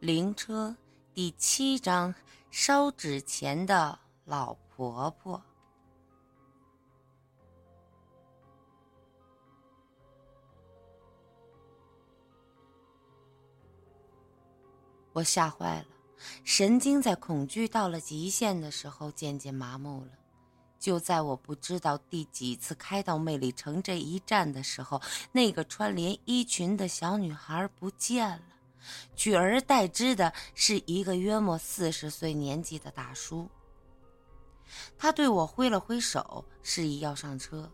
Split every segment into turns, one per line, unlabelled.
灵车第七章：烧纸钱的老婆婆。我吓坏了，神经在恐惧到了极限的时候渐渐麻木了。就在我不知道第几次开到魅力城这一站的时候，那个穿连衣裙的小女孩不见了，取而代之的是一个约莫四十岁年纪的大叔。他对我挥了挥手，示意要上车。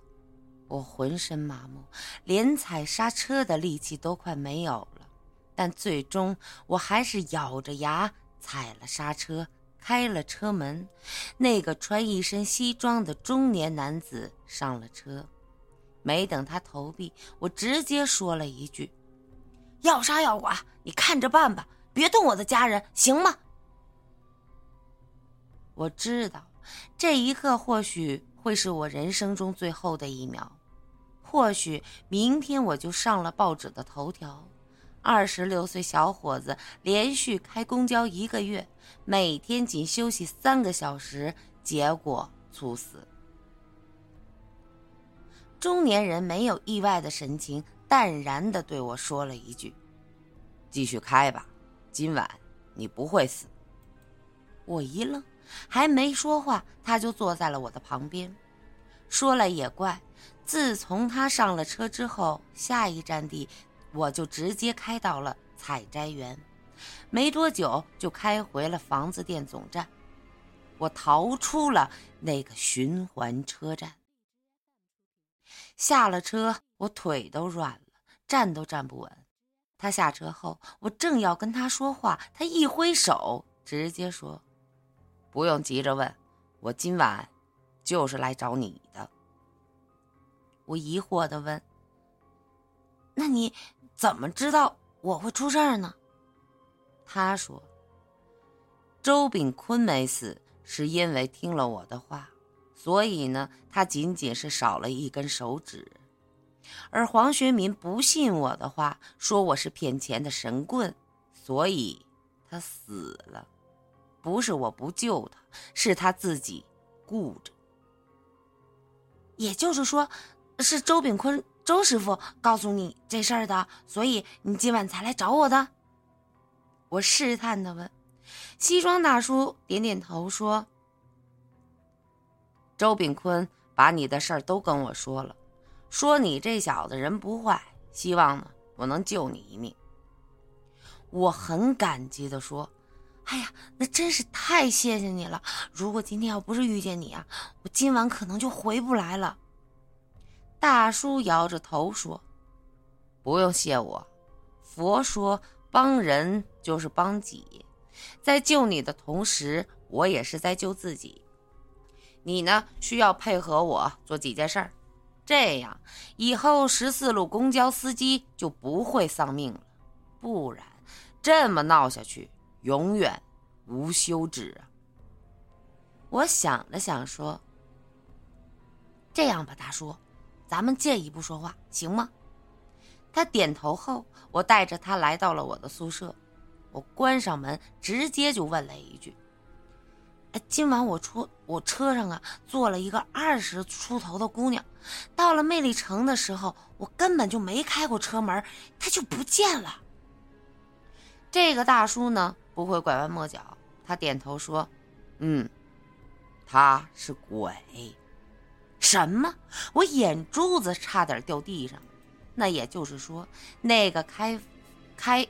我浑身麻木，连踩刹车的力气都快没有了，但最终我还是咬着牙踩了刹车。开了车门，那个穿一身西装的中年男子上了车。没等他投币，我直接说了一句：“要杀要剐，你看着办吧，别动我的家人，行吗？”我知道，这一刻或许会是我人生中最后的一秒，或许明天我就上了报纸的头条。二十六岁小伙子连续开公交一个月，每天仅休息三个小时，结果猝死。中年人没有意外的神情，淡然的对我说了一句：“继续开吧，今晚你不会死。”我一愣，还没说话，他就坐在了我的旁边。说来也怪，自从他上了车之后，下一站地。我就直接开到了采摘园，没多久就开回了房子店总站。我逃出了那个循环车站，下了车，我腿都软了，站都站不稳。他下车后，我正要跟他说话，他一挥手，直接说：“不用急着问，我今晚就是来找你的。”我疑惑的问：“那你？”怎么知道我会出事儿呢？他说：“周炳坤没死，是因为听了我的话，所以呢，他仅仅是少了一根手指。而黄学民不信我的话，说我是骗钱的神棍，所以他死了。不是我不救他，是他自己顾着。也就是说，是周炳坤。”周师傅告诉你这事儿的，所以你今晚才来找我的。我试探的问，西装大叔点点头说：“周炳坤把你的事儿都跟我说了，说你这小子人不坏，希望呢我能救你一命。”我很感激的说：“哎呀，那真是太谢谢你了！如果今天要不是遇见你啊，我今晚可能就回不来了。”大叔摇着头说：“不用谢我，佛说帮人就是帮己，在救你的同时，我也是在救自己。你呢，需要配合我做几件事儿，这样以后十四路公交司机就不会丧命了。不然，这么闹下去，永远无休止啊！”我想了想说：“这样吧，大叔。”咱们借一步说话行吗？他点头后，我带着他来到了我的宿舍。我关上门，直接就问了一句：“哎，今晚我出我车上啊，坐了一个二十出头的姑娘。到了魅力城的时候，我根本就没开过车门，她就不见了。”这个大叔呢，不会拐弯抹角，他点头说：“嗯，他是鬼。”什么？我眼珠子差点掉地上。那也就是说，那个开，开，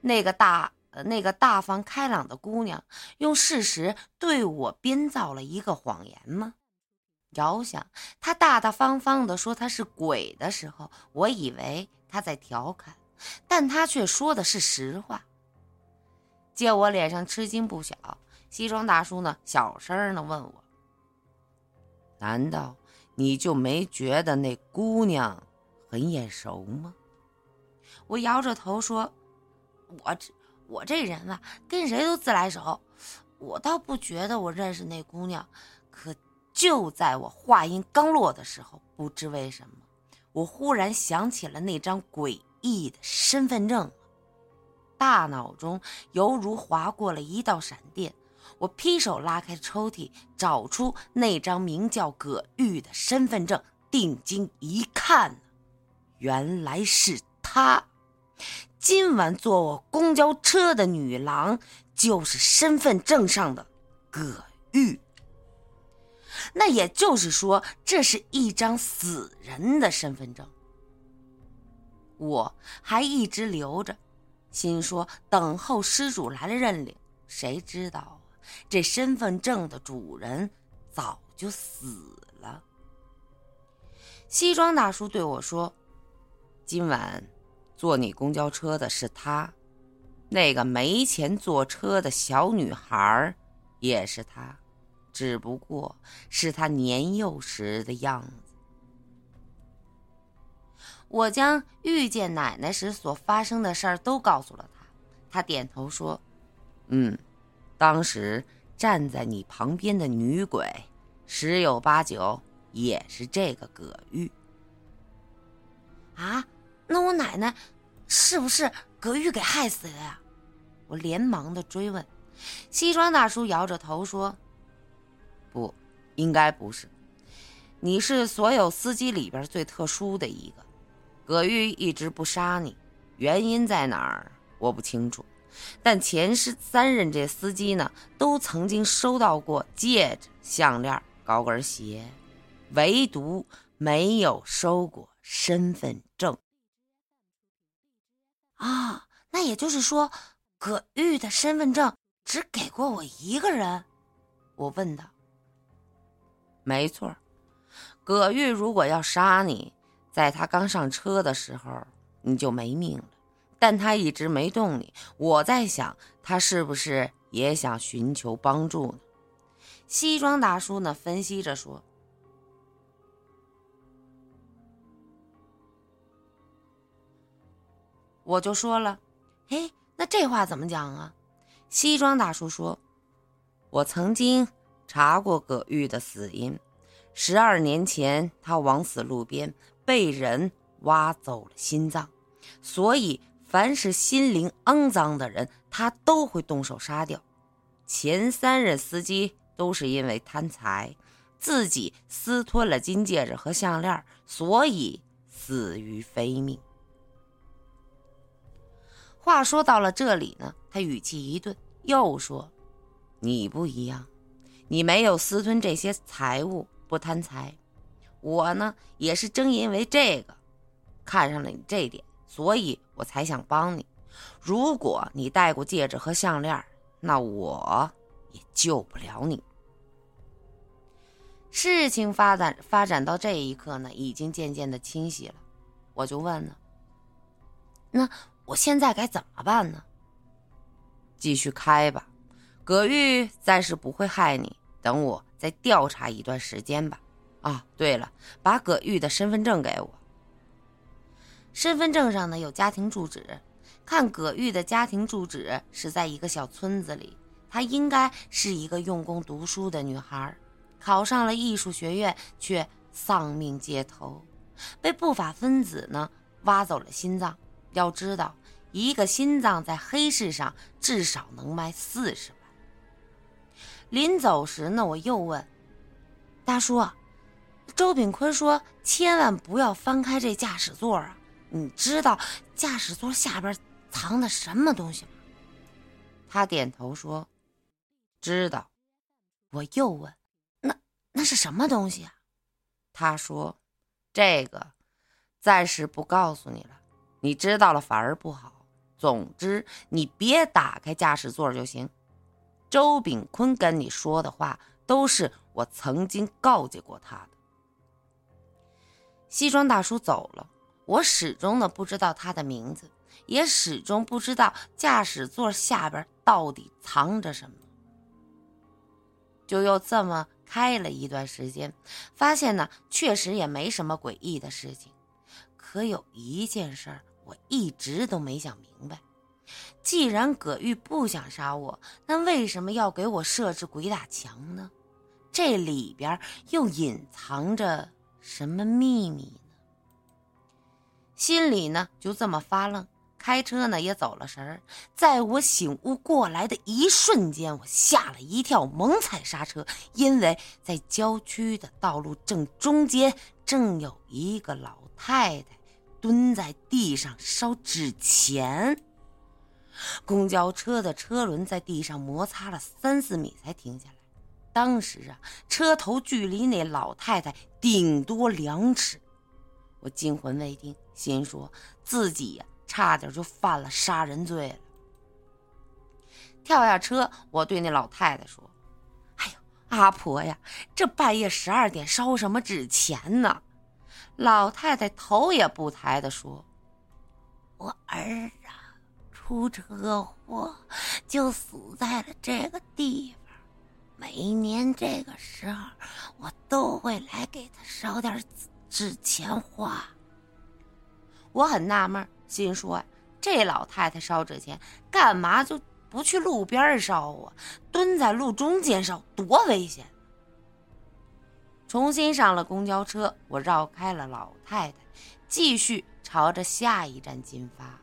那个大，那个大方开朗的姑娘，用事实对我编造了一个谎言吗？遥想她大大方方的说她是鬼的时候，我以为她在调侃，但她却说的是实话。见我脸上吃惊不小，西装大叔呢，小声的问我：“难道？”你就没觉得那姑娘很眼熟吗？我摇着头说：“我这我这人啊，跟谁都自来熟，我倒不觉得我认识那姑娘。可就在我话音刚落的时候，不知为什么，我忽然想起了那张诡异的身份证。大脑中犹如划过了一道闪电。我劈手拉开抽屉，找出那张名叫葛玉的身份证，定睛一看，原来是她。今晚坐我公交车的女郎，就是身份证上的葛玉。那也就是说，这是一张死人的身份证。我还一直留着，心说等候失主来了认领。谁知道？这身份证的主人早就死了。西装大叔对我说：“今晚坐你公交车的是他，那个没钱坐车的小女孩也是他，只不过是他年幼时的样子。”我将遇见奶奶时所发生的事儿都告诉了他，他点头说：“嗯。”当时站在你旁边的女鬼，十有八九也是这个葛玉。啊，那我奶奶是不是葛玉给害死的呀？我连忙的追问。西装大叔摇着头说：“不，应该不是。你是所有司机里边最特殊的一个。葛玉一直不杀你，原因在哪儿？我不清楚。”但前世三任这司机呢，都曾经收到过戒指、项链、高跟鞋，唯独没有收过身份证。啊，那也就是说，葛玉的身份证只给过我一个人？我问他。没错，葛玉如果要杀你，在他刚上车的时候，你就没命了。但他一直没动你，我在想，他是不是也想寻求帮助呢？西装大叔呢，分析着说：“我就说了，哎，那这话怎么讲啊？”西装大叔说：“我曾经查过葛玉的死因，十二年前他枉死路边，被人挖走了心脏，所以。”凡是心灵肮脏的人，他都会动手杀掉。前三任司机都是因为贪财，自己私吞了金戒指和项链，所以死于非命。话说到了这里呢，他语气一顿，又说：“你不一样，你没有私吞这些财物，不贪财。我呢，也是正因为这个，看上了你这点。”所以我才想帮你。如果你戴过戒指和项链，那我也救不了你。事情发展发展到这一刻呢，已经渐渐的清晰了。我就问了：“那我现在该怎么办呢？”继续开吧，葛玉暂时不会害你。等我再调查一段时间吧。啊，对了，把葛玉的身份证给我。身份证上呢有家庭住址，看葛玉的家庭住址是在一个小村子里，她应该是一个用功读书的女孩，考上了艺术学院，却丧命街头，被不法分子呢挖走了心脏。要知道，一个心脏在黑市上至少能卖四十万。临走时呢，我又问大叔：“周炳坤说，千万不要翻开这驾驶座啊。”你知道驾驶座下边藏的什么东西吗？他点头说：“知道。”我又问：“那那是什么东西啊？”他说：“这个暂时不告诉你了，你知道了反而不好。总之，你别打开驾驶座就行。周炳坤跟你说的话都是我曾经告诫过他的。”西装大叔走了。我始终呢不知道他的名字，也始终不知道驾驶座下边到底藏着什么。就又这么开了一段时间，发现呢确实也没什么诡异的事情。可有一件事儿我一直都没想明白：既然葛玉不想杀我，那为什么要给我设置鬼打墙呢？这里边又隐藏着什么秘密呢？心里呢就这么发愣，开车呢也走了神儿。在我醒悟过来的一瞬间，我吓了一跳，猛踩刹车，因为在郊区的道路正中间，正有一个老太太蹲在地上烧纸钱。公交车的车轮在地上摩擦了三四米才停下来。当时啊，车头距离那老太太顶多两尺，我惊魂未定，心说自己呀差点就犯了杀人罪了。跳下车，我对那老太太说：“哎呦，阿婆呀，这半夜十二点烧什么纸钱呢？”老太太头也不抬的说：“
我儿啊，出车祸就死在了这个地方。”每年这个时候，我都会来给他烧点纸钱花。
我很纳闷，心说：这老太太烧纸钱，干嘛就不去路边烧啊？蹲在路中间烧，多危险！重新上了公交车，我绕开了老太太，继续朝着下一站进发。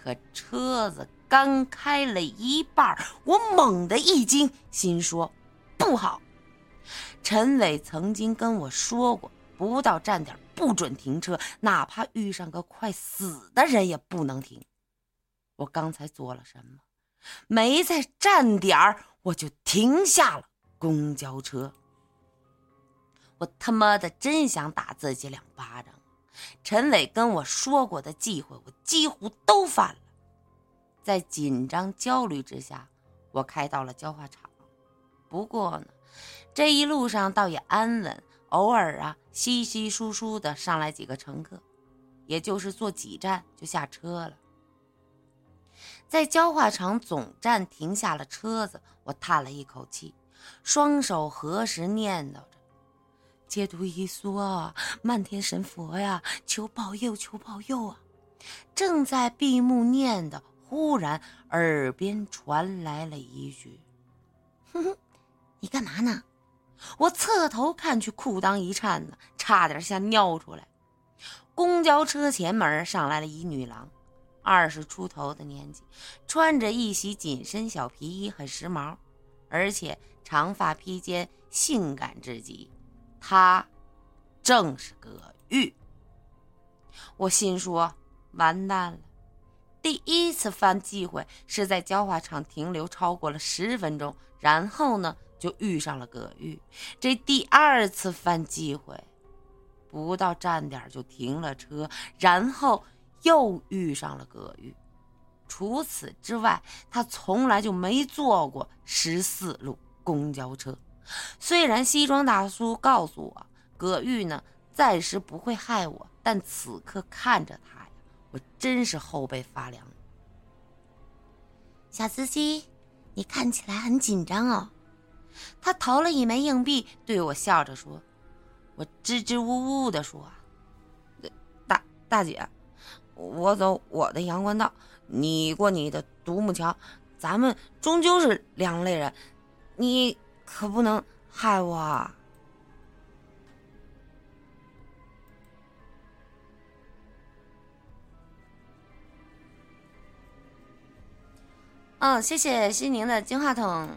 可车子刚开了一半，我猛地一惊，心说。不好！陈伟曾经跟我说过，不到站点不准停车，哪怕遇上个快死的人也不能停。我刚才做了什么？没在站点我就停下了公交车。我他妈的真想打自己两巴掌！陈伟跟我说过的忌讳，我几乎都犯了。在紧张焦虑之下，我开到了焦化厂。不过呢，这一路上倒也安稳，偶尔啊，稀稀疏疏的上来几个乘客，也就是坐几站就下车了。在焦化厂总站停下了车子，我叹了一口气，双手合十念叨着：“解读一梭，漫天神佛呀，求保佑，求保佑啊！”正在闭目念的，忽然耳边传来了一句：“
哼哼。”你干嘛呢？
我侧头看去，裤裆一颤呢，差点吓尿出来。公交车前门上来了一女郎，二十出头的年纪，穿着一袭紧身小皮衣，很时髦，而且长发披肩，性感至极。他正是葛玉。我心说：完蛋了！第一次犯忌讳是在焦化厂停留超过了十分钟，然后呢？就遇上了葛玉，这第二次犯忌讳，不到站点就停了车，然后又遇上了葛玉。除此之外，他从来就没坐过十四路公交车。虽然西装大叔告诉我，葛玉呢暂时不会害我，但此刻看着他呀，我真是后背发凉。
小司机，你看起来很紧张哦。
他投了一枚硬币，对我笑着说：“我支支吾吾的说，大大姐，我走我的阳关道，你过你的独木桥，咱们终究是两类人，你可不能害我。”啊。”嗯，谢谢西宁的金话筒。